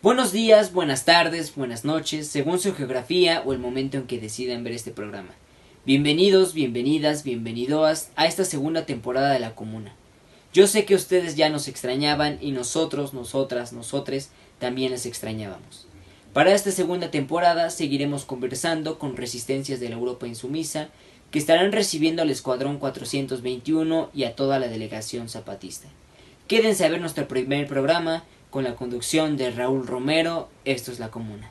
Buenos días, buenas tardes, buenas noches, según su geografía o el momento en que deciden ver este programa. Bienvenidos, bienvenidas, bienvenidoas a esta segunda temporada de La Comuna. Yo sé que ustedes ya nos extrañaban y nosotros, nosotras, nosotres también les extrañábamos. Para esta segunda temporada seguiremos conversando con resistencias de la Europa insumisa que estarán recibiendo al Escuadrón 421 y a toda la delegación zapatista. Quédense a ver nuestro primer programa con la conducción de Raúl Romero. Esto es La Comuna.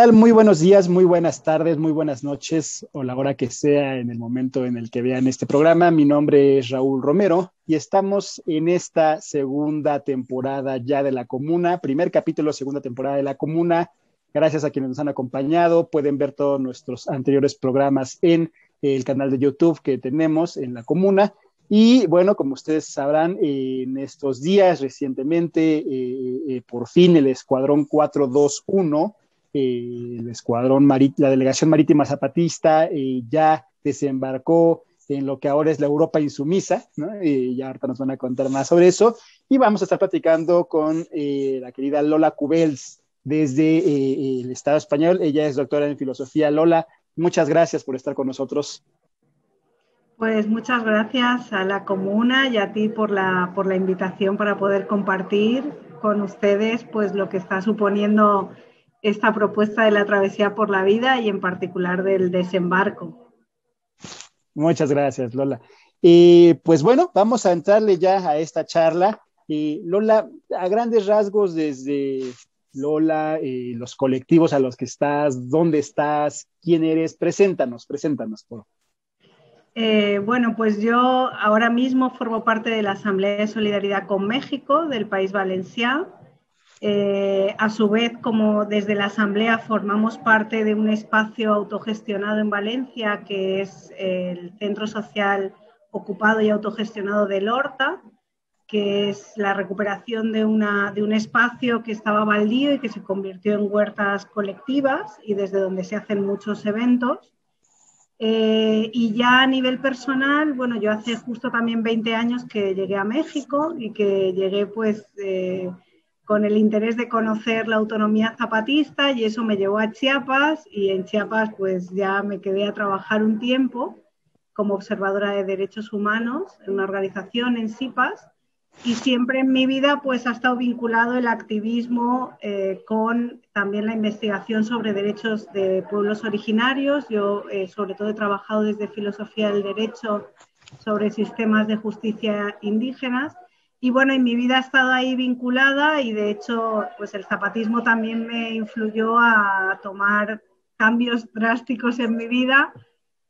Tal? Muy buenos días, muy buenas tardes, muy buenas noches o la hora que sea en el momento en el que vean este programa. Mi nombre es Raúl Romero y estamos en esta segunda temporada ya de La Comuna, primer capítulo, segunda temporada de La Comuna. Gracias a quienes nos han acompañado. Pueden ver todos nuestros anteriores programas en el canal de YouTube que tenemos en La Comuna. Y bueno, como ustedes sabrán, en estos días recientemente, eh, eh, por fin el Escuadrón 421 el escuadrón, la delegación marítima zapatista eh, ya desembarcó en lo que ahora es la Europa insumisa, y ya ahorita nos van a contar más sobre eso, y vamos a estar platicando con eh, la querida Lola Cubels desde eh, el Estado español, ella es doctora en filosofía. Lola, muchas gracias por estar con nosotros. Pues muchas gracias a la comuna y a ti por la, por la invitación para poder compartir con ustedes pues lo que está suponiendo esta propuesta de la travesía por la vida y en particular del desembarco. Muchas gracias, Lola. Y pues bueno, vamos a entrarle ya a esta charla. Y Lola, a grandes rasgos, desde Lola, eh, los colectivos a los que estás, dónde estás, quién eres, preséntanos, preséntanos, por eh, bueno, pues yo ahora mismo formo parte de la Asamblea de Solidaridad con México del País Valenciano eh, a su vez, como desde la Asamblea formamos parte de un espacio autogestionado en Valencia, que es el Centro Social Ocupado y Autogestionado de Lorta, que es la recuperación de, de un espacio que estaba baldío y que se convirtió en huertas colectivas y desde donde se hacen muchos eventos. Eh, y ya a nivel personal, bueno, yo hace justo también 20 años que llegué a México y que llegué pues... Eh, con el interés de conocer la autonomía zapatista y eso me llevó a Chiapas y en Chiapas pues ya me quedé a trabajar un tiempo como observadora de derechos humanos en una organización en CIPAS y siempre en mi vida pues ha estado vinculado el activismo eh, con también la investigación sobre derechos de pueblos originarios. Yo eh, sobre todo he trabajado desde filosofía del derecho sobre sistemas de justicia indígenas y bueno, en mi vida ha estado ahí vinculada y de hecho, pues el zapatismo también me influyó a tomar cambios drásticos en mi vida.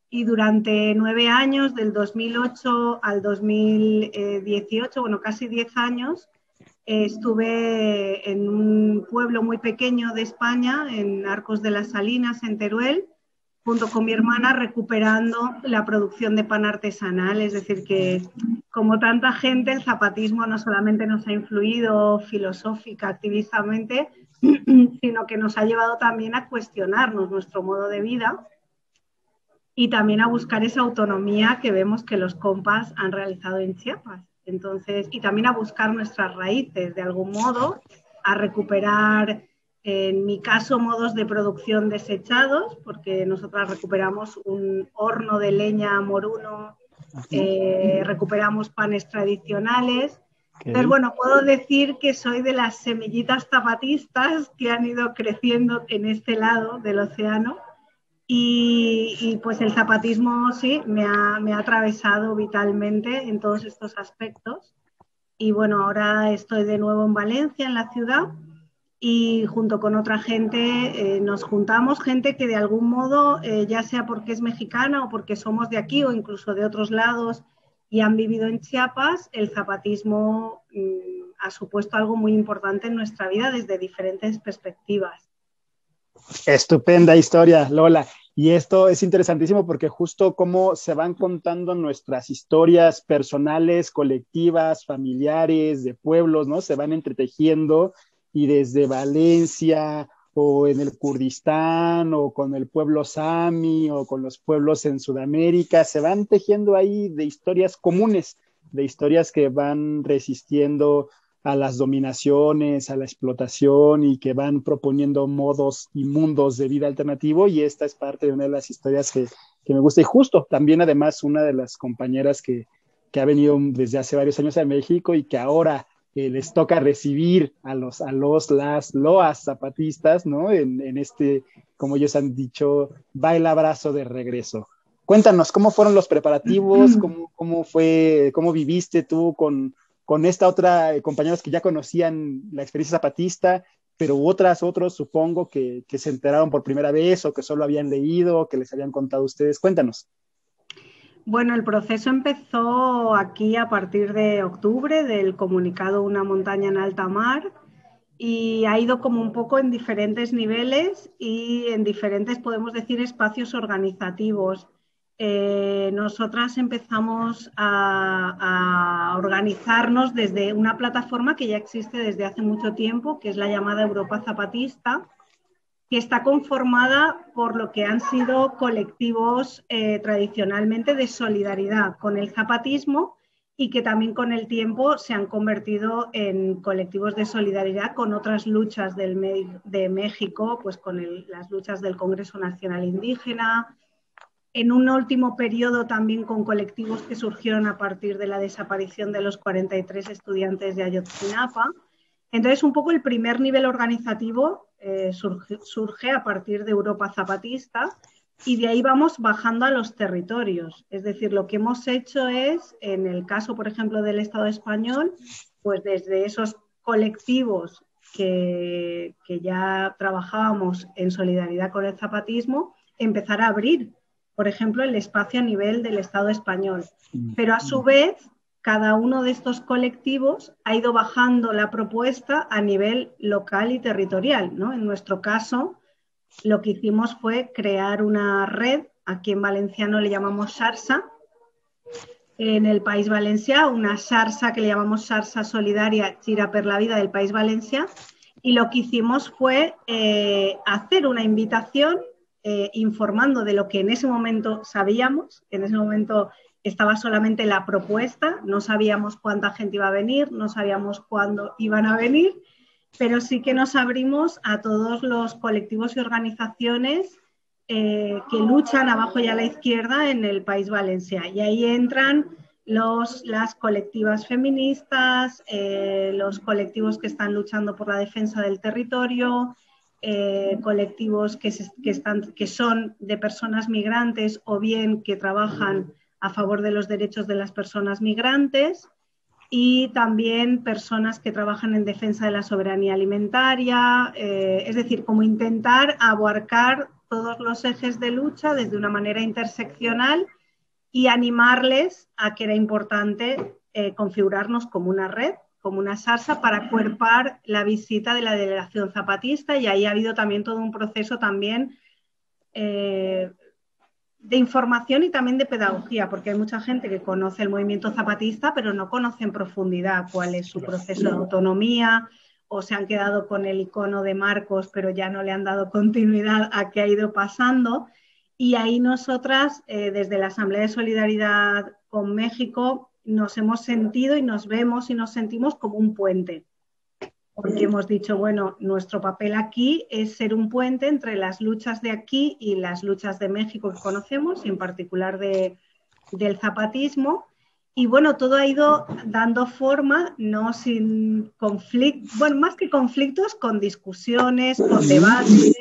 Y durante nueve años, del 2008 al 2018, bueno, casi diez años, estuve en un pueblo muy pequeño de España, en Arcos de las Salinas, en Teruel, junto con mi hermana recuperando la producción de pan artesanal. Es decir, que como tanta gente, el zapatismo no solamente nos ha influido filosófica, activistamente, sino que nos ha llevado también a cuestionarnos nuestro modo de vida y también a buscar esa autonomía que vemos que los compas han realizado en Chiapas. Entonces, y también a buscar nuestras raíces de algún modo, a recuperar en mi caso, modos de producción desechados, porque nosotras recuperamos un horno de leña moruno, eh, recuperamos panes tradicionales. Pero bueno, puedo decir que soy de las semillitas zapatistas que han ido creciendo en este lado del océano. Y, pues el zapatismo sí me ha, me ha atravesado vitalmente en todos estos aspectos. Y bueno, ahora estoy de nuevo en Valencia, en la ciudad, y junto con otra gente eh, nos juntamos, gente que de algún modo, eh, ya sea porque es mexicana o porque somos de aquí o incluso de otros lados y han vivido en Chiapas, el zapatismo mm, ha supuesto algo muy importante en nuestra vida desde diferentes perspectivas. Estupenda historia, Lola. Y esto es interesantísimo porque justo cómo se van contando nuestras historias personales, colectivas, familiares, de pueblos, ¿no? Se van entretejiendo y desde Valencia o en el Kurdistán o con el pueblo sami o con los pueblos en Sudamérica, se van tejiendo ahí de historias comunes, de historias que van resistiendo a las dominaciones, a la explotación y que van proponiendo modos y mundos de vida alternativo y esta es parte de una de las historias que, me gusta. Y justo también además una de las compañeras que, ha venido desde hace varios años a México y que ahora eh, les toca recibir a los, a los, las, loas zapatistas, ¿no? En, en este, como ellos han dicho, baila abrazo de regreso. Cuéntanos, ¿cómo fueron los preparativos? ¿Cómo, cómo fue, cómo viviste tú con, con esta otra eh, compañeros que ya conocían la experiencia zapatista, pero otras, otros supongo que, se enteraron por primera vez o que solo habían leído, que les habían contado ustedes. Cuéntanos. Bueno, el proceso empezó aquí a partir de octubre del comunicado Una montaña en alta mar y ha ido como un poco en diferentes niveles y en diferentes, podemos decir, espacios organizativos. Eh, nosotras empezamos a, organizarnos desde una plataforma que ya existe desde hace mucho tiempo, que es la llamada Europa Zapatista, que está conformada por lo que han sido colectivos eh, tradicionalmente de solidaridad con el zapatismo y que también con el tiempo se han convertido en colectivos de solidaridad con otras luchas de México, pues con las luchas del Congreso Nacional Indígena, en un último periodo también con colectivos que surgieron a partir de la desaparición de los 43 estudiantes de Ayotzinapa. Entonces, un poco el primer nivel organizativo eh, surge, a partir de Europa Zapatista y de ahí vamos bajando a los territorios. Es decir, lo que hemos hecho es, en el caso, por ejemplo, del Estado español, pues desde esos colectivos que, que ya trabajábamos en solidaridad con el zapatismo, empezar a abrir por ejemplo, el espacio a nivel del Estado español. Mm. Pero a su vez, cada uno de estos colectivos ha ido bajando la propuesta a nivel local y territorial. ¿no? En nuestro caso, lo que hicimos fue crear una red, aquí en valenciano le llamamos SARSA, en el País Valencia, una SARSA que le llamamos SARSA Solidaria Chira per la Vida del País Valencia, y lo que hicimos fue eh, hacer una invitación eh, informando de lo que en ese momento sabíamos, en ese momento estaba solamente la propuesta, no sabíamos cuánta gente iba a venir, no sabíamos cuándo iban a venir, pero sí que nos abrimos a todos los colectivos y organizaciones eh, que luchan abajo y a la izquierda en el país Valencia. Y ahí entran los, las colectivas feministas, eh, los colectivos que están luchando por la defensa del territorio, eh, colectivos que, son de personas migrantes o bien que trabajan a favor de los derechos de las personas migrantes y también personas que trabajan en defensa de la soberanía alimentaria, eh, es decir, como intentar abarcar todos los ejes de lucha desde una manera interseccional y animarles a que era importante eh, configurarnos como una red como una salsa para cuerpar la visita de la delegación zapatista. Y ahí ha habido también todo un proceso también eh, de información y también de pedagogía, porque hay mucha gente que conoce el movimiento zapatista, pero no conoce en profundidad cuál es su proceso de autonomía o se han quedado con el icono de Marcos, pero ya no le han dado continuidad a qué ha ido pasando. Y ahí nosotras, eh, desde la Asamblea de Solidaridad con México, nos hemos sentido y nos vemos y nos sentimos como un puente. Porque hemos dicho, bueno, nuestro papel aquí es ser un puente entre las luchas de aquí y las luchas de México que conocemos, y en particular de, del zapatismo. Y bueno, todo ha ido dando forma, no sin conflictos, bueno, más que conflictos, con discusiones, con debates,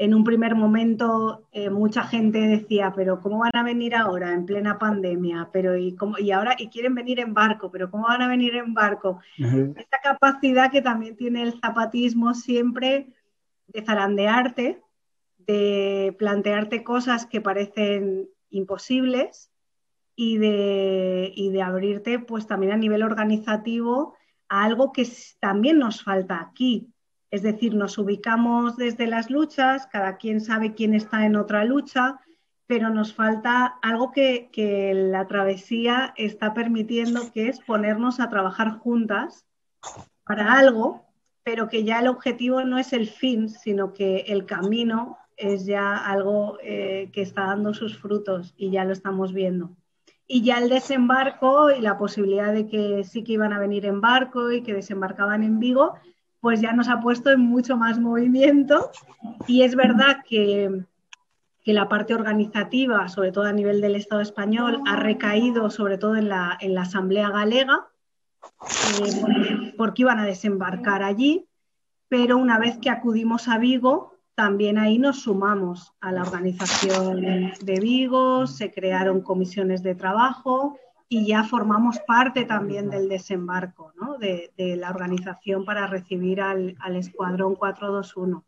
en un primer momento eh, mucha gente decía, pero ¿cómo van a venir ahora en plena pandemia? Pero ¿y, cómo, y ahora y quieren venir en barco, pero ¿cómo van a venir en barco? Esta capacidad que también tiene el zapatismo siempre de zarandearte, de plantearte cosas que parecen imposibles y de, y de abrirte pues también a nivel organizativo a algo que también nos falta aquí. Es decir, nos ubicamos desde las luchas, cada quien sabe quién está en otra lucha, pero nos falta algo que, la travesía está permitiendo, que es ponernos a trabajar juntas para algo, pero que ya el objetivo no es el fin, sino que el camino es ya algo eh, que está dando sus frutos y ya lo estamos viendo. Y ya el desembarco y la posibilidad de que sí que iban a venir en barco y que desembarcaban en Vigo, pues ya nos ha puesto en mucho más movimiento. Y es verdad que, que la parte organizativa, sobre todo a nivel del Estado español, ha recaído sobre todo en la, en la Asamblea Galega, eh, porque iban a desembarcar allí, pero una vez que acudimos a Vigo, también ahí nos sumamos a la organización de Vigo, se crearon comisiones de trabajo y ya formamos parte también del desembarco, ¿no? de, la organización para recibir al, al Escuadrón 421.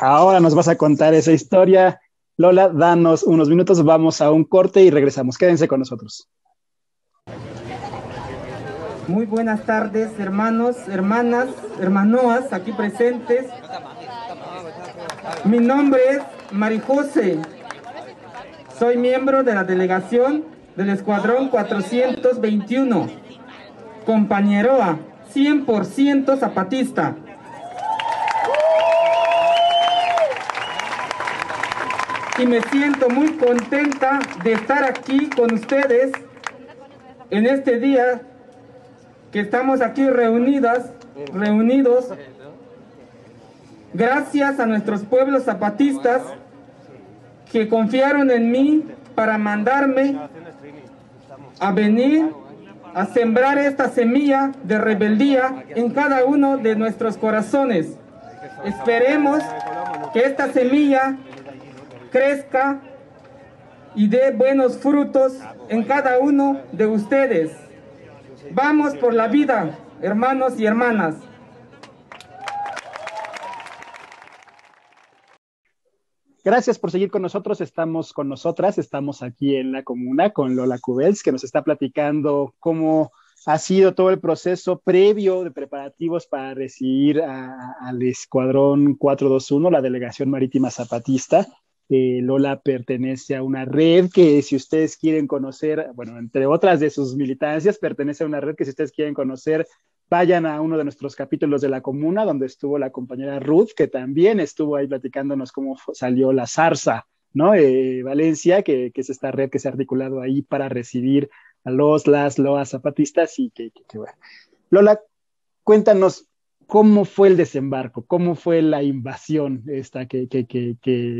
Ahora nos vas a contar esa historia. Lola, danos unos minutos, vamos a un corte y regresamos. Quédense con nosotros. Muy buenas tardes, hermanos, hermanas, hermanoas aquí presentes. Mi nombre es Marijose. Soy miembro de la delegación del Escuadrón 421. Compañeroa, 100% zapatista. Y me siento muy contenta de estar aquí con ustedes en este día que estamos aquí reunidas, reunidos, gracias a nuestros pueblos zapatistas que confiaron en mí para mandarme a venir a sembrar esta semilla de rebeldía en cada uno de nuestros corazones. Esperemos que esta semilla crezca y dé buenos frutos en cada uno de ustedes. Vamos por la vida, hermanos y hermanas. Gracias por seguir con nosotros. Estamos con nosotras, estamos aquí en la comuna con Lola Cubels, que nos está platicando cómo ha sido todo el proceso previo de preparativos para recibir al Escuadrón 421, la Delegación Marítima Zapatista, eh, Lola pertenece a una red que si ustedes quieren conocer, bueno, entre otras de sus militancias, pertenece a una red que si ustedes quieren conocer, vayan a uno de nuestros capítulos de la comuna, donde estuvo la compañera Ruth, que también estuvo ahí platicándonos cómo salió la zarza, ¿no? Eh, Valencia, que, es esta red que se ha articulado ahí para recibir a los, las, loas zapatistas y que, que bueno. Lola, cuéntanos, ¿Cómo fue el desembarco? ¿Cómo fue la invasión esta que,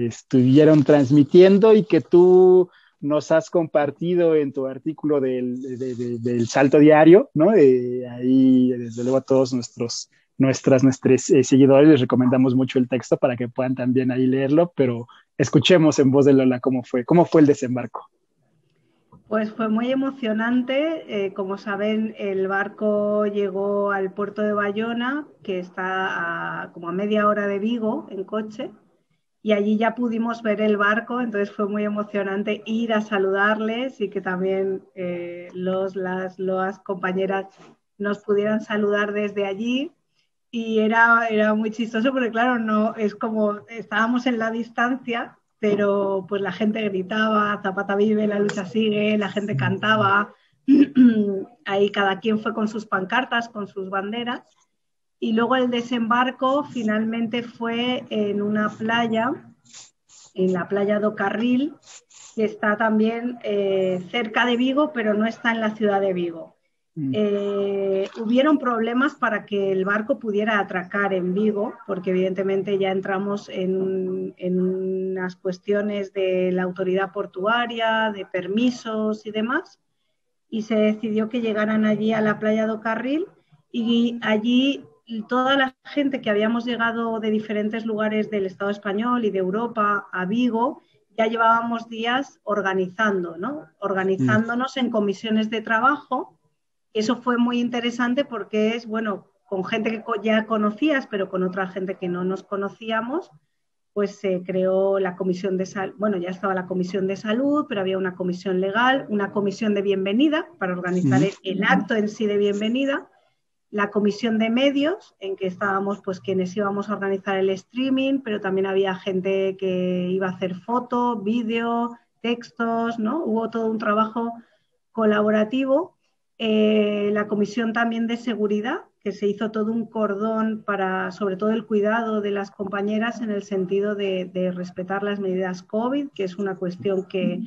estuvieron transmitiendo y que tú nos has compartido en tu artículo del, Salto Diario, ¿no? ahí, desde luego, a todos nuestros, nuestras, nuestros eh, seguidores les recomendamos mucho el texto para que puedan también ahí leerlo, pero escuchemos en voz de Lola cómo fue, cómo fue el desembarco. Pues fue muy emocionante. Eh, como saben, el barco llegó al puerto de Bayona, que está a, como a media hora de Vigo en coche, y allí ya pudimos ver el barco, entonces fue muy emocionante ir a saludarles y que también eh, los, las, las compañeras nos pudieran saludar desde allí. Y era, era muy chistoso porque, claro, no es como estábamos en la distancia, pero pues la gente gritaba, Zapata vive, la lucha sigue, la gente cantaba, ahí cada quien fue con sus pancartas, con sus banderas. Y luego el desembarco finalmente fue en una playa, en la playa do Carril, que está también eh, cerca de Vigo, pero no está en la ciudad de Vigo. Mm. Eh, hubieron problemas para que el barco pudiera atracar en Vigo, porque evidentemente ya entramos en, unas cuestiones de la autoridad portuaria, de permisos y demás, y se decidió que llegaran allí a la playa do Carril y allí toda la gente que habíamos llegado de diferentes lugares del Estado español y de Europa a Vigo, ya llevábamos días organizando, ¿no? Organizándonos en comisiones de trabajo. Eso fue muy interesante porque es, bueno, con gente que ya conocías, pero con otra gente que no nos conocíamos, pues se creó la comisión de salud, bueno, ya estaba la comisión de salud, pero había una comisión legal, una comisión de bienvenida para organizar el, acto en sí de bienvenida la comisión de medios, en que estábamos pues quienes íbamos a organizar el streaming, pero también había gente que iba a hacer foto, vídeo, textos, ¿no? Hubo todo un trabajo colaborativo. Eh, la comisión también de seguridad, que se hizo todo un cordón para, sobre todo, el cuidado de las compañeras en el sentido de, respetar las medidas COVID, que es una cuestión que,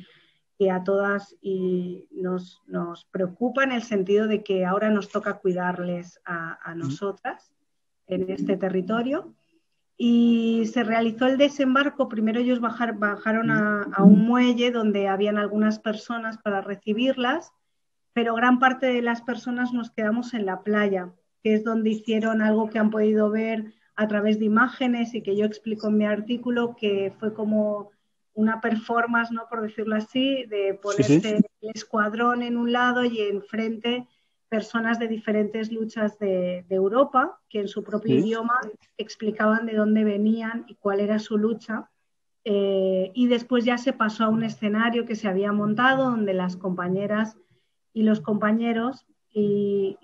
a todas y nos, preocupa en el sentido de que ahora nos toca cuidarles a, nosotras en este territorio. Y se realizó el desembarco. Primero ellos bajaron a, a un muelle donde habían algunas personas para recibirlas, pero gran parte de las personas nos quedamos en la playa que es donde hicieron algo que han podido ver a través de imágenes y que yo explico en mi artículo, que fue como una performance, ¿no? por decirlo así, de ponerse el escuadrón en un lado y enfrente personas de diferentes luchas de, Europa, que en su propio idioma explicaban de dónde venían y cuál era su lucha. Eh, y después ya se pasó a un escenario que se había montado donde las compañeras y los compañeros y,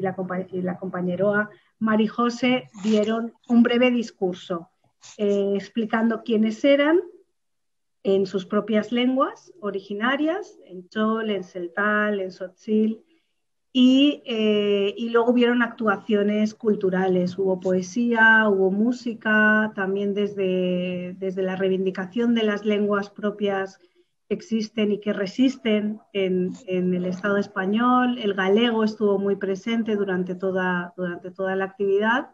la, la compañeroa Mari José dieron un breve discurso eh, explicando quiénes eran en sus propias lenguas originarias, en chol, en celtal, en sotzil, y, eh, y, luego hubieron actuaciones culturales, hubo poesía, hubo música, también desde, desde la reivindicación de las lenguas propias existen y que resisten en, el Estado español. El galego estuvo muy presente durante toda, durante toda la actividad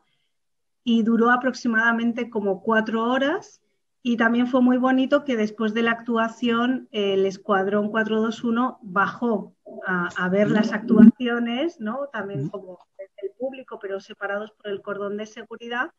y duró aproximadamente como cuatro horas. Y también fue muy bonito que después de la actuación el Escuadrón 421 bajó a, ver las actuaciones, ¿no? también como el público, pero separados por el cordón de seguridad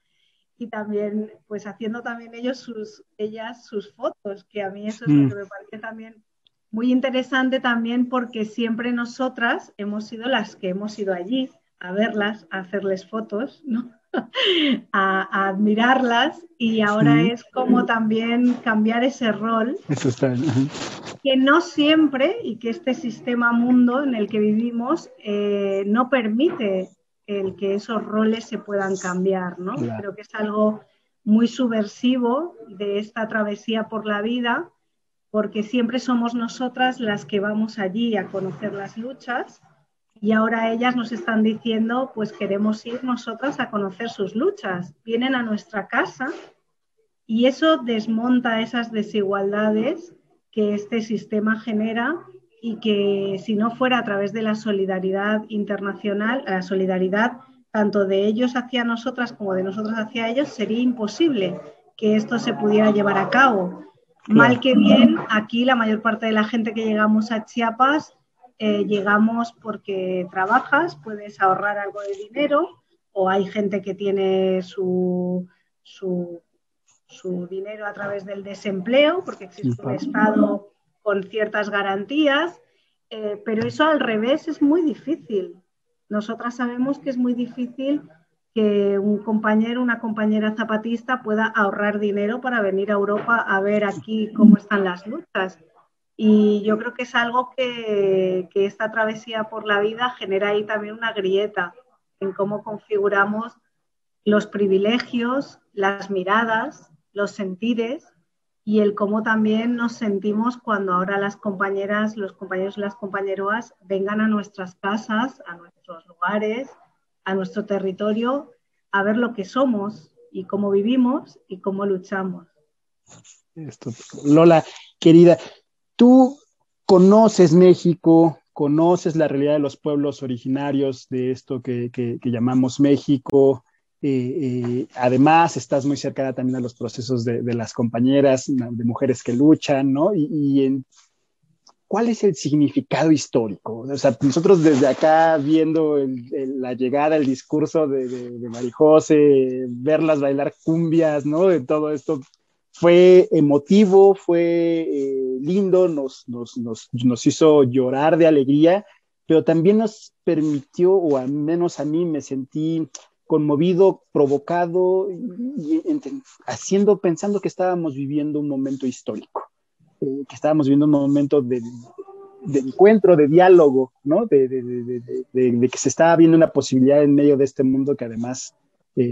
y también pues haciendo también ellos sus, ellas sus fotos, que a mí eso es lo mm. que me parece también muy interesante también porque siempre nosotras hemos sido las que hemos ido allí a verlas, a hacerles fotos, ¿no? a, admirarlas y ahora es como también cambiar ese rol Eso está que no siempre y que este sistema mundo en el que vivimos eh, no permite el que esos roles se puedan cambiar, ¿no? Creo que es algo muy subversivo de esta travesía por la vida, porque siempre somos nosotras las que vamos allí a conocer las luchas y ahora ellas nos están diciendo, pues queremos ir nosotras a conocer sus luchas. Vienen a nuestra casa y eso desmonta esas desigualdades que este sistema genera y que si no fuera a través de la solidaridad internacional, la solidaridad tanto de ellos hacia nosotras como de nosotros hacia ellos, sería imposible que esto se pudiera llevar a cabo. Mal que bien, aquí la mayor parte de la gente que llegamos a Chiapas eh, llegamos porque trabajas, puedes ahorrar algo de dinero o hay gente que tiene su, su, su dinero a través del desempleo porque existe un Estado con ciertas garantías, eh, pero eso al revés es muy difícil. Nosotras sabemos que es muy difícil que un compañero, una compañera zapatista pueda ahorrar dinero para venir a Europa a ver aquí cómo están las luchas. Y yo creo que es algo que, esta travesía por la vida genera ahí también una grieta en cómo configuramos los privilegios, las miradas, los sentires y el cómo también nos sentimos cuando ahora las compañeras, los compañeros y las compañeras vengan a nuestras casas, a nuestros lugares, a nuestro territorio, a ver lo que somos y cómo vivimos y cómo luchamos. Lola, querida, tú conoces México, conoces la realidad de los pueblos originarios de esto que, que llamamos México, eh, eh, además, estás muy cercana también a los procesos de, las compañeras, de mujeres que luchan, ¿no? Y, ¿cuál es el significado histórico? O sea, nosotros desde acá viendo la llegada, el discurso de, de, Marijose, verlas bailar cumbias, ¿no? De todo esto, fue emotivo, fue eh, lindo, nos, nos, nos, nos hizo llorar de alegría, pero también nos permitió, o al menos a mí me sentí conmovido, provocado y, haciendo, pensando que estábamos viviendo un momento histórico, eh, que estábamos viviendo un momento de, encuentro, de diálogo, ¿no? De, que se está viendo una posibilidad en medio de este mundo que además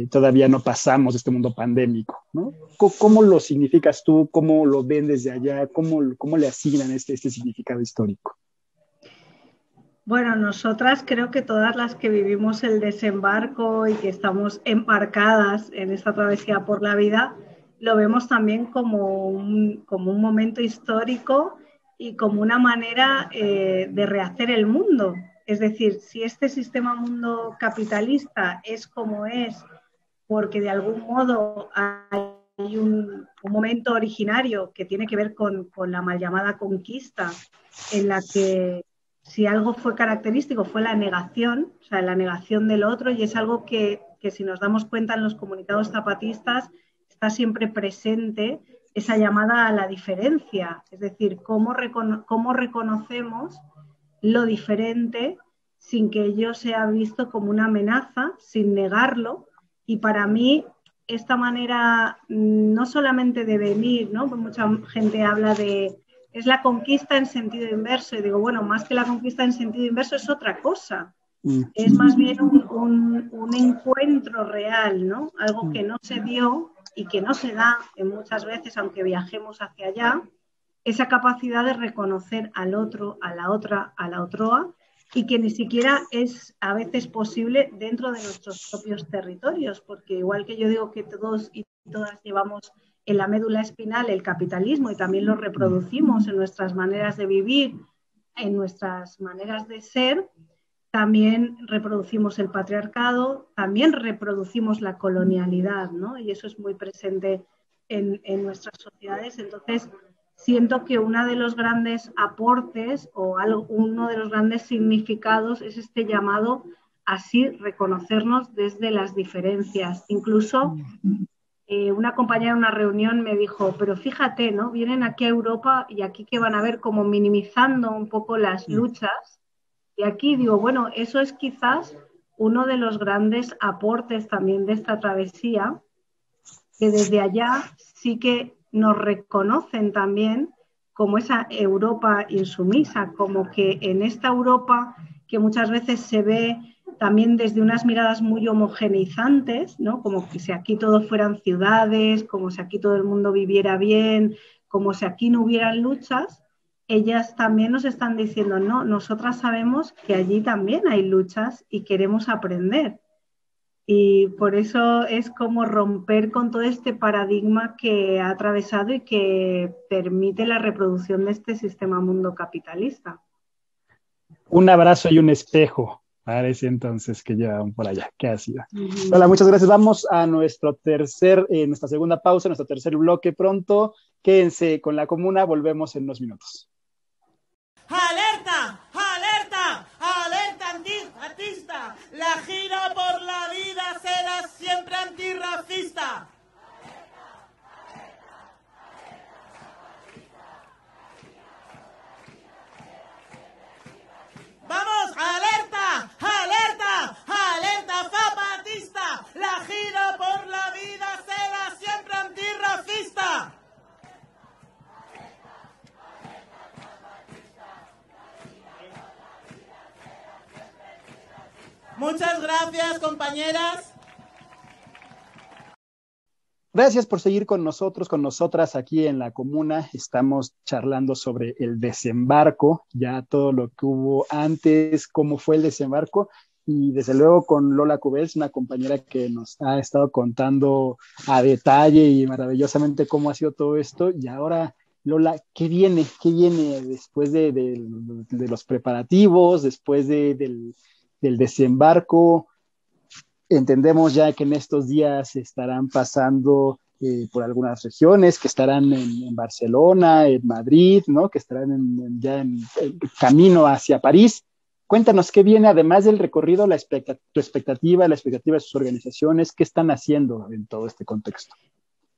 todavía no pasamos, este mundo pandémico, ¿no? ¿Cómo, lo significas tú? ¿Cómo lo ven desde allá? ¿Cómo, cómo le asignan este, este significado histórico? Bueno, nosotras creo que todas las que vivimos el desembarco y que estamos embarcadas en esta travesía por la vida, lo vemos también como un, como un momento histórico y como una manera eh, de rehacer el mundo. Es decir, si este sistema mundo capitalista es como es, porque de algún modo hay un, momento originario que tiene que ver con, con la mal llamada conquista, en la que si algo fue característico fue la negación, o sea, la negación del otro, y es algo que, si nos damos cuenta en los comunicados zapatistas está siempre presente esa llamada a la diferencia, es decir, cómo, cómo reconocemos lo diferente sin que ello sea visto como una amenaza, sin negarlo. Y para mí, esta manera no solamente de venir, ¿no? mucha gente habla de es la conquista en sentido inverso. Y digo, bueno, más que la conquista en sentido inverso es otra cosa. Mm. Es más bien un, encuentro real, ¿no? Algo que no se dio y que no se da en muchas veces, aunque viajemos hacia allá, esa capacidad de reconocer al otro, a la otra, a la otroa, y que ni siquiera es a veces posible dentro de nuestros propios territorios, porque igual que yo digo que todos y todas llevamos en la médula espinal el capitalismo y también lo reproducimos en nuestras maneras de vivir, en nuestras maneras de ser, también reproducimos el patriarcado, también reproducimos la colonialidad, ¿no? Y eso es muy presente en, en nuestras sociedades. Entonces, siento que uno de los grandes aportes o algo, uno de los grandes significados es este llamado así reconocernos desde las diferencias, incluso eh, una compañera en una reunión me dijo, pero fíjate, ¿no? Vienen aquí a Europa y aquí que van a ver como minimizando un poco las luchas. Y aquí digo, bueno, eso es quizás uno de los grandes aportes también de esta travesía, que desde allá sí que nos reconocen también como esa Europa insumisa, como que en esta Europa que muchas veces se ve también desde unas miradas muy homogeneizantes, ¿no? Como que si aquí todo fueran ciudades, como si aquí todo el mundo viviera bien, como si aquí no hubieran luchas, ellas también nos están diciendo, no, nosotras sabemos que allí también hay luchas y queremos aprender. Y por eso es como romper con todo este paradigma que ha atravesado y que permite la reproducción de este sistema mundo capitalista. Un abrazo y un espejo Parece entonces que llevan por allá. ¿Qué ha sido? Hola, muchas gracias. Vamos a nuestro tercer, eh, nuestra segunda pausa, nuestro tercer bloque pronto. Quédense con la comuna, volvemos en unos minutos. ¡Alerta! Antirracista. ¡Vamos! ¡Alerta! ¡Alerta! ¡Alerta zapatista! ¡La gira por la vida será siempre antirracista! Muchas gracias, compañeras. Gracias por seguir con nosotros, con nosotras aquí en la comuna. Estamos charlando sobre el desembarco, ya todo lo que hubo antes, cómo fue el desembarco. Y desde luego con Lola Cubels, una compañera que nos ha estado contando a detalle y maravillosamente cómo ha sido todo esto. Y ahora, Lola, ¿qué viene? ¿Qué viene después de, los preparativos, después del, del desembarco? Entendemos ya que en estos días estarán pasando eh, por algunas regiones, que estarán en, Barcelona, en Madrid, ¿no? que estarán ya en, camino hacia París. Cuéntanos qué viene, además del recorrido, la tu expectativa, la expectativa de sus organizaciones, qué están haciendo en todo este contexto.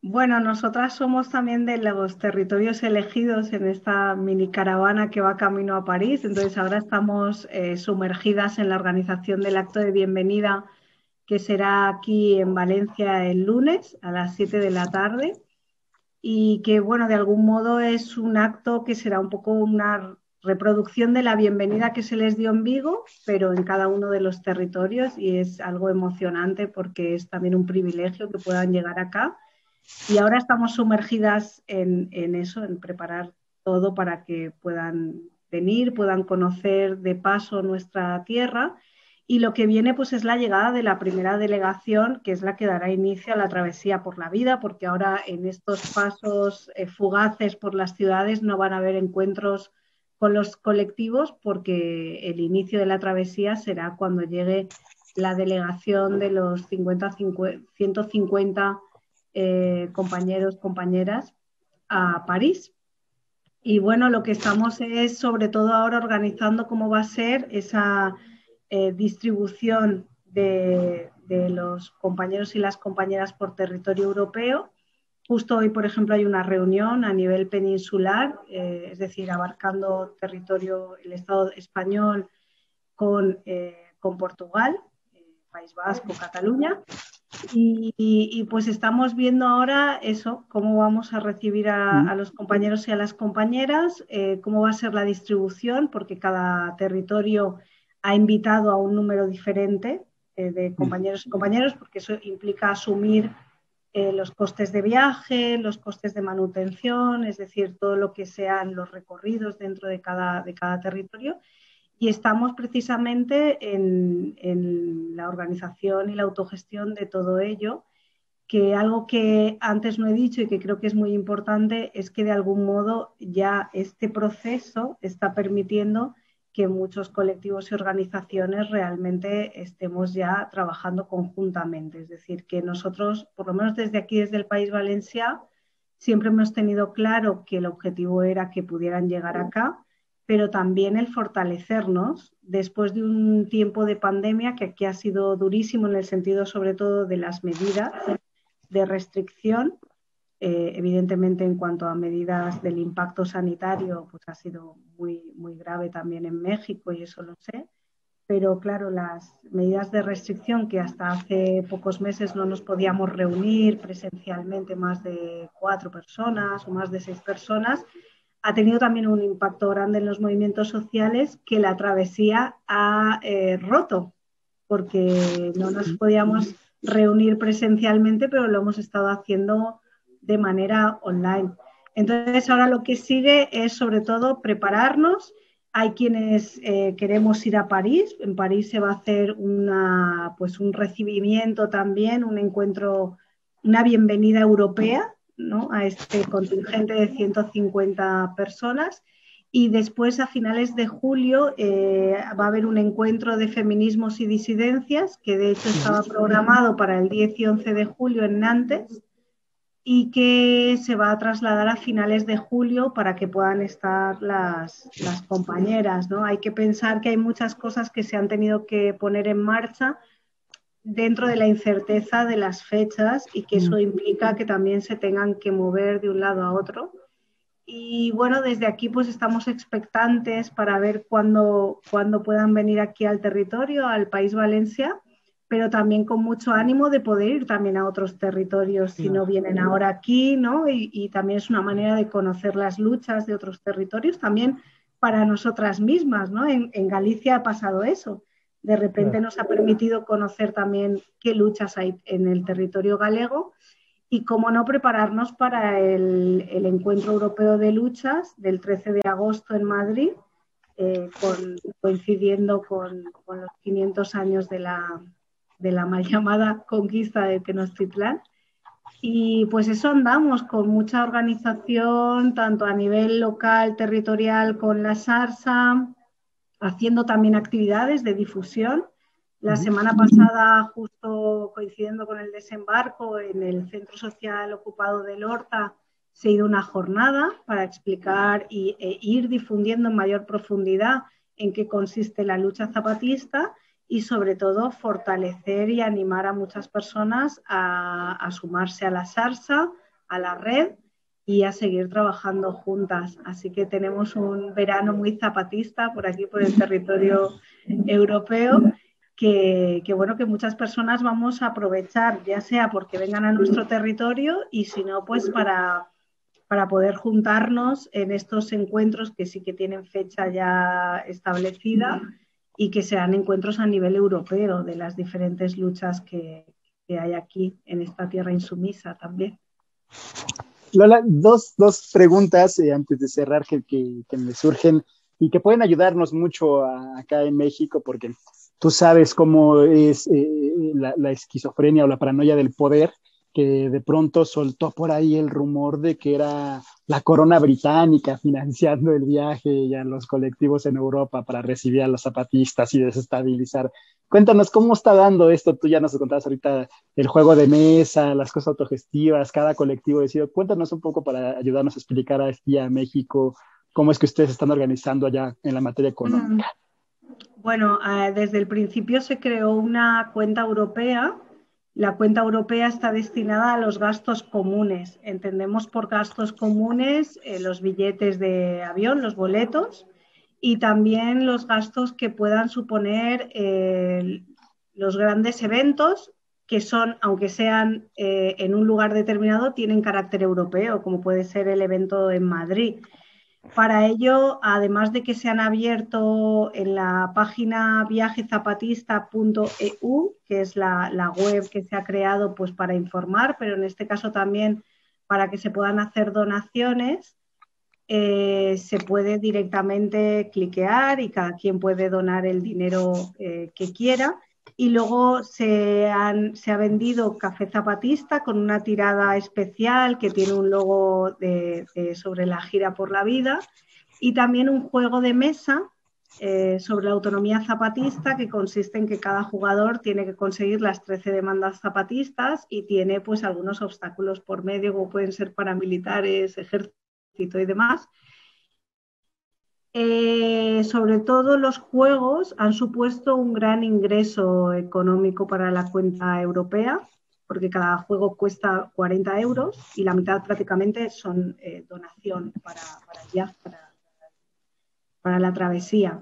Bueno, nosotras somos también de los territorios elegidos en esta mini caravana que va camino a París. Entonces ahora estamos eh, sumergidas en la organización del acto de bienvenida que será aquí en Valencia el lunes a las 7 de la tarde y que, bueno, de algún modo es un acto que será un poco una reproducción de la bienvenida que se les dio en Vigo, pero en cada uno de los territorios y es algo emocionante porque es también un privilegio que puedan llegar acá. Y ahora estamos sumergidas en, en eso, en preparar todo para que puedan venir, puedan conocer de paso nuestra tierra. Y lo que viene pues es la llegada de la primera delegación, que es la que dará inicio a la travesía por la vida, porque ahora en estos pasos eh, fugaces por las ciudades no van a haber encuentros con los colectivos porque el inicio de la travesía será cuando llegue la delegación de los 50, 150 eh, compañeros, compañeras a París. Y bueno, lo que estamos es sobre todo ahora organizando cómo va a ser esa eh, distribución de, de los compañeros y las compañeras por territorio europeo Justo hoy, por ejemplo, hay una reunión a nivel peninsular, eh, es decir, abarcando territorio, el Estado español con, eh, con Portugal, País Vasco, Cataluña. Y, pues estamos viendo ahora eso, cómo vamos a recibir a, los compañeros y a las compañeras, cómo va a ser la distribución, porque cada territorio ha invitado a un número diferente de compañeros y compañeros, porque eso implica asumir eh, los costes de viaje, los costes de manutención, es decir, todo lo que sean los recorridos dentro de cada, de cada territorio. Y estamos precisamente en, en la organización y la autogestión de todo ello, que algo que antes no he dicho y que creo que es muy importante es que de algún modo ya este proceso está permitiendo que muchos colectivos y organizaciones realmente estemos ya trabajando conjuntamente. Es decir, que nosotros, por lo menos desde aquí, desde el País Valencia, siempre hemos tenido claro que el objetivo era que pudieran llegar acá, pero también el fortalecernos después de un tiempo de pandemia que aquí ha sido durísimo en el sentido sobre todo de las medidas de restricción eh, evidentemente, en cuanto a medidas del impacto sanitario, pues ha sido muy, muy grave también en México y eso lo sé. Pero claro, las medidas de restricción que hasta hace pocos meses no nos podíamos reunir presencialmente más de cuatro personas o más de seis personas, ha tenido también un impacto grande en los movimientos sociales que la travesía ha eh, roto, porque no nos podíamos reunir presencialmente, pero lo hemos estado haciendo de manera online. Entonces, ahora lo que sigue es sobre todo prepararnos. Hay quienes eh, queremos ir a París. En París se va a hacer una, pues un recibimiento también, un encuentro, una bienvenida europea ¿no? a este contingente de 150 personas. Y después, a finales de julio, eh, va a haber un encuentro de feminismos y disidencias, que de hecho estaba programado para el 10 y 11 de julio en Nantes y que se va a trasladar a finales de julio para que puedan estar las, compañeras. ¿no? Hay que pensar que hay muchas cosas que se han tenido que poner en marcha dentro de la incerteza de las fechas y que eso mm. implica que también se tengan que mover de un lado a otro. Y bueno, desde aquí pues estamos expectantes para ver cuándo, cuándo puedan venir aquí al territorio, al país Valencia pero también con mucho ánimo de poder ir también a otros territorios si no vienen ahora aquí, ¿no? Y, también es una manera de conocer las luchas de otros territorios también para nosotras mismas, ¿no? En, Galicia ha pasado eso. De repente nos ha permitido conocer también qué luchas hay en el territorio galego y cómo no prepararnos para el, Encuentro Europeo de Luchas del 13 de agosto en Madrid, eh, coincidiendo con, con los 500 años de la, de la mal llamada conquista de Tenochtitlán. Y pues eso andamos con mucha organización, tanto a nivel local, territorial, con la SARSA, haciendo también actividades de difusión. La semana pasada, justo coincidiendo con el desembarco en el Centro Social Ocupado de Lorta, se ha ido una jornada para explicar y, e ir difundiendo en mayor profundidad en qué consiste la lucha zapatista y sobre todo fortalecer y animar a muchas personas a, sumarse a la SARSA, a la red y a seguir trabajando juntas. Así que tenemos un verano muy zapatista por aquí, por el territorio europeo, que, que, bueno, que muchas personas vamos a aprovechar, ya sea porque vengan a nuestro territorio y si no, pues para para poder juntarnos en estos encuentros que sí que tienen fecha ya establecida y que sean encuentros a nivel europeo de las diferentes luchas que, hay aquí en esta tierra insumisa también. Lola, dos, dos preguntas eh, antes de cerrar que, que, me surgen y que pueden ayudarnos mucho acá en México, porque tú sabes cómo es eh, la, esquizofrenia o la paranoia del poder que de pronto soltó por ahí el rumor de que era la corona británica financiando el viaje y a los colectivos en Europa para recibir a los zapatistas y desestabilizar. Cuéntanos cómo está dando esto. Tú ya nos contabas ahorita el juego de mesa, las cosas autogestivas, cada colectivo decidido. Cuéntanos un poco para ayudarnos a explicar aquí a México cómo es que ustedes están organizando allá en la materia económica. Bueno, eh, desde el principio se creó una cuenta europea la cuenta europea está destinada a los gastos comunes. Entendemos por gastos comunes eh, los billetes de avión, los boletos y también los gastos que puedan suponer eh, los grandes eventos que son, aunque sean eh, en un lugar determinado, tienen carácter europeo, como puede ser el evento en Madrid. Para ello, además de que se han abierto en la página viajezapatista.eu, que es la, web que se ha creado pues, para informar, pero en este caso también para que se puedan hacer donaciones, eh, se puede directamente cliquear y cada quien puede donar el dinero eh, que quiera y luego se, se, ha vendido Café Zapatista con una tirada especial que tiene un logo de, sobre la gira por la vida y también un juego de mesa eh, sobre la autonomía zapatista que consiste en que cada jugador tiene que conseguir las 13 demandas zapatistas y tiene pues algunos obstáculos por medio como pueden ser paramilitares, ejército y demás eh, sobre todo los juegos han supuesto un gran ingreso económico para la cuenta europea, porque cada juego cuesta 40 euros y la mitad prácticamente son eh, donación para, para, para, la travesía.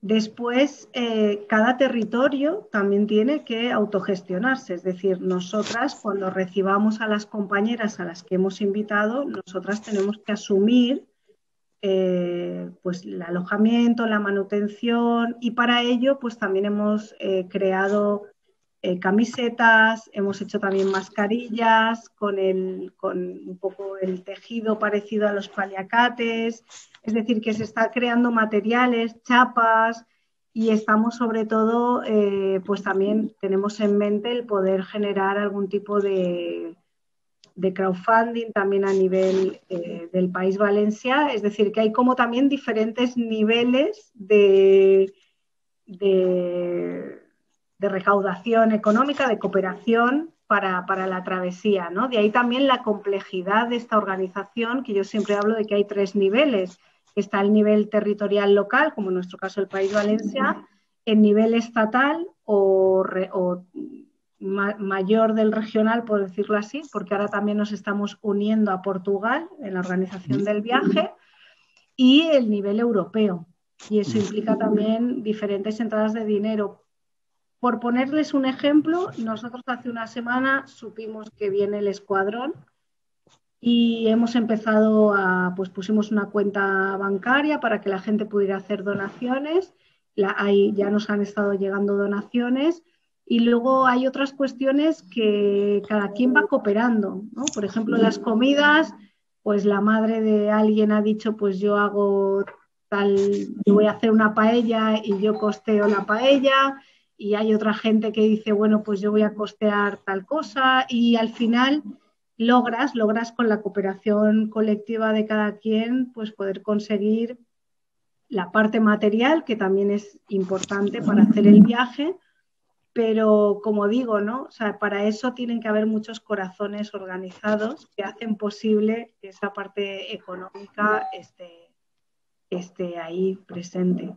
Después, eh, cada territorio también tiene que autogestionarse, es decir, nosotras cuando recibamos a las compañeras a las que hemos invitado, nosotras tenemos que asumir eh, pues el alojamiento, la manutención y para ello pues también hemos eh, creado eh, camisetas, hemos hecho también mascarillas con, el, con un poco el tejido parecido a los paliacates, es decir, que se está creando materiales, chapas y estamos sobre todo, pues también tenemos en mente el poder generar algún tipo de de crowdfunding también a nivel eh, del país Valencia, es decir, que hay como también diferentes niveles de, de, recaudación económica, de cooperación para, la travesía. ¿no? De ahí también la complejidad de esta organización, que yo siempre hablo de que hay tres niveles. Está el nivel territorial local, como en nuestro caso el país Valencia, el nivel estatal o, o mayor del regional, por decirlo así, porque ahora también nos estamos uniendo a Portugal en la organización del viaje, y el nivel europeo. Y eso implica también diferentes entradas de dinero. Por ponerles un ejemplo, nosotros hace una semana supimos que viene el escuadrón y hemos empezado a, pues pusimos una cuenta bancaria para que la gente pudiera hacer donaciones. La, ahí ya nos han estado llegando donaciones y luego hay otras cuestiones que cada quien va cooperando, ¿no? Por ejemplo, las comidas, pues la madre de alguien ha dicho, pues yo hago tal, yo voy a hacer una paella y yo costeo la paella, y hay otra gente que dice, bueno, pues yo voy a costear tal cosa, y al final logras, logras con la cooperación colectiva de cada quien, pues poder conseguir la parte material, que también es importante para hacer el viaje, pero como digo, ¿no? O sea, para eso tienen que haber muchos corazones organizados que hacen posible que esa parte económica esté, esté ahí presente.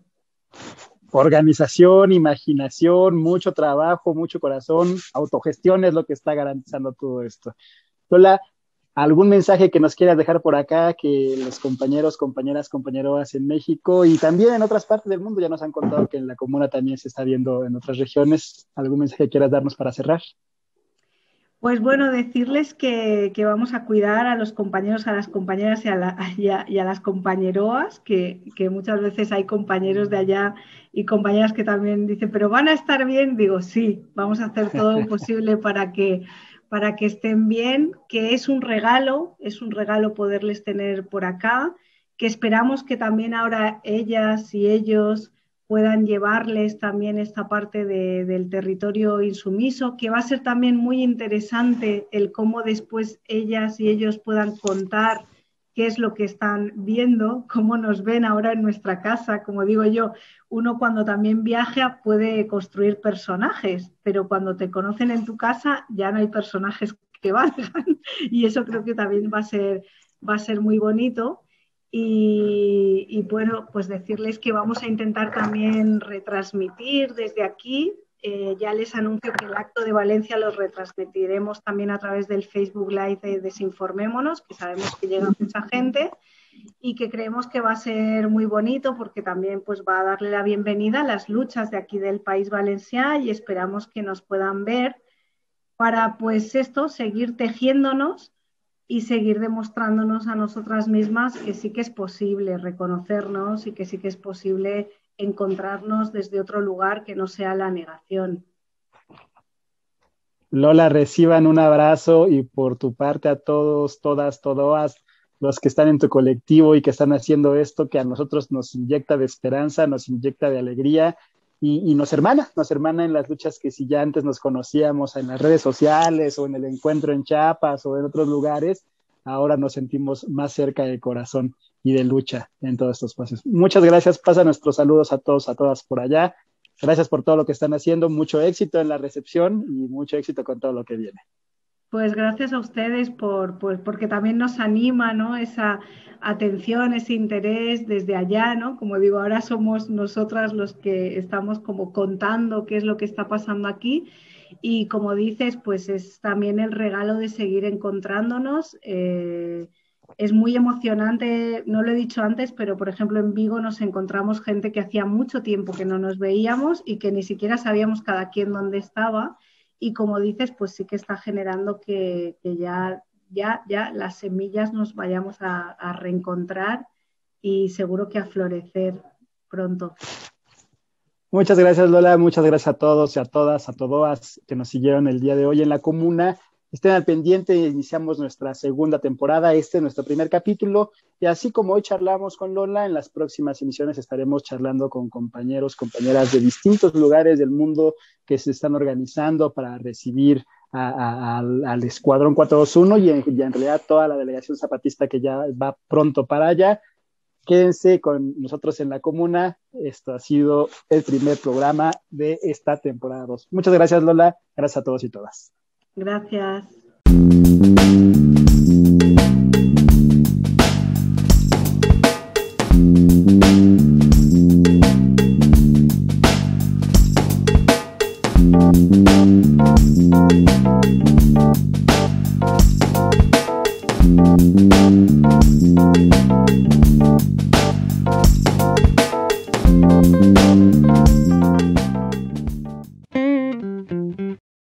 Organización, imaginación, mucho trabajo, mucho corazón, autogestión es lo que está garantizando todo esto. Lola, ¿Algún mensaje que nos quieras dejar por acá que los compañeros, compañeras, compañeros en México y también en otras partes del mundo ya nos han contado que en la comuna también se está viendo en otras regiones? ¿Algún mensaje que quieras darnos para cerrar? Pues bueno, decirles que, vamos a cuidar a los compañeros, a las compañeras y a, las compañeroas, que, muchas veces hay compañeros de allá y compañeras que también dicen, pero van a estar bien. Digo, sí, vamos a hacer todo lo posible para que, para que estén bien, que es un regalo, es un regalo poderles tener por acá, que esperamos que también ahora ellas y ellos puedan llevarles también esta parte del territorio insumiso, que va a ser también muy interesante el cómo después ellas y ellos puedan contar qué es lo que están viendo, cómo nos ven ahora en nuestra casa. Como digo yo, uno cuando también viaja puede construir personajes, pero cuando te conocen en tu casa ya no hay personajes que valgan y eso creo que también va a ser, va a ser muy bonito. Y, bueno, pues decirles que vamos a intentar también retransmitir desde aquí. Eh, ya les anuncio que el acto de Valencia lo retransmitiremos también a través del Facebook Live de Desinformémonos, que sabemos que llega mucha gente y que creemos que va a ser muy bonito porque también pues va a darle la bienvenida a las luchas de aquí del país valenciano y esperamos que nos puedan ver para pues esto, seguir tejiéndonos y seguir demostrándonos a nosotras mismas que sí que es posible reconocernos y que sí que es posible encontrarnos desde otro lugar que no sea la negación. Lola, reciban un abrazo y por tu parte a todos, todas, todas los que están en tu colectivo y que están haciendo esto que a nosotros nos inyecta de esperanza, nos inyecta de alegría y, nos hermana, nos hermana en las luchas que si ya antes nos conocíamos en las redes sociales o en el encuentro en Chiapas o en otros lugares, ahora nos sentimos más cerca de corazón y de lucha en todos estos pasos. Muchas gracias, pasa nuestros saludos a todos, a todas por allá. Gracias por todo lo que están haciendo, mucho éxito en la recepción y mucho éxito con todo lo que viene. Pues gracias a ustedes por, pues porque también nos anima, ¿no? Esa atención, ese interés desde allá, ¿no? Como digo, ahora somos nosotras los que estamos como contando qué es lo que está pasando aquí y como dices, pues es también el regalo de seguir encontrándonos. Eh, es muy emocionante, no lo he dicho antes, pero por ejemplo en Vigo nos encontramos gente que hacía mucho tiempo que no nos veíamos y que ni siquiera sabíamos cada quien dónde estaba y como dices, pues sí que está generando que, ya, ya, ya las semillas nos vayamos a, reencontrar y seguro que a florecer pronto. Muchas gracias Lola, muchas gracias a todos y a todas, a todas que nos siguieron el día de hoy en la comuna. Estén al pendiente, iniciamos nuestra segunda temporada, este es nuestro primer capítulo, y así como hoy charlamos con Lola, en las próximas emisiones estaremos charlando con compañeros, compañeras de distintos lugares del mundo que se están organizando para recibir al Escuadrón 421 y en, y en realidad toda la delegación zapatista que ya va pronto para allá. Quédense con nosotros en la comuna. Esto ha sido el primer programa de esta temporada 2. Muchas gracias, Lola. Gracias a todos y todas. Gracias.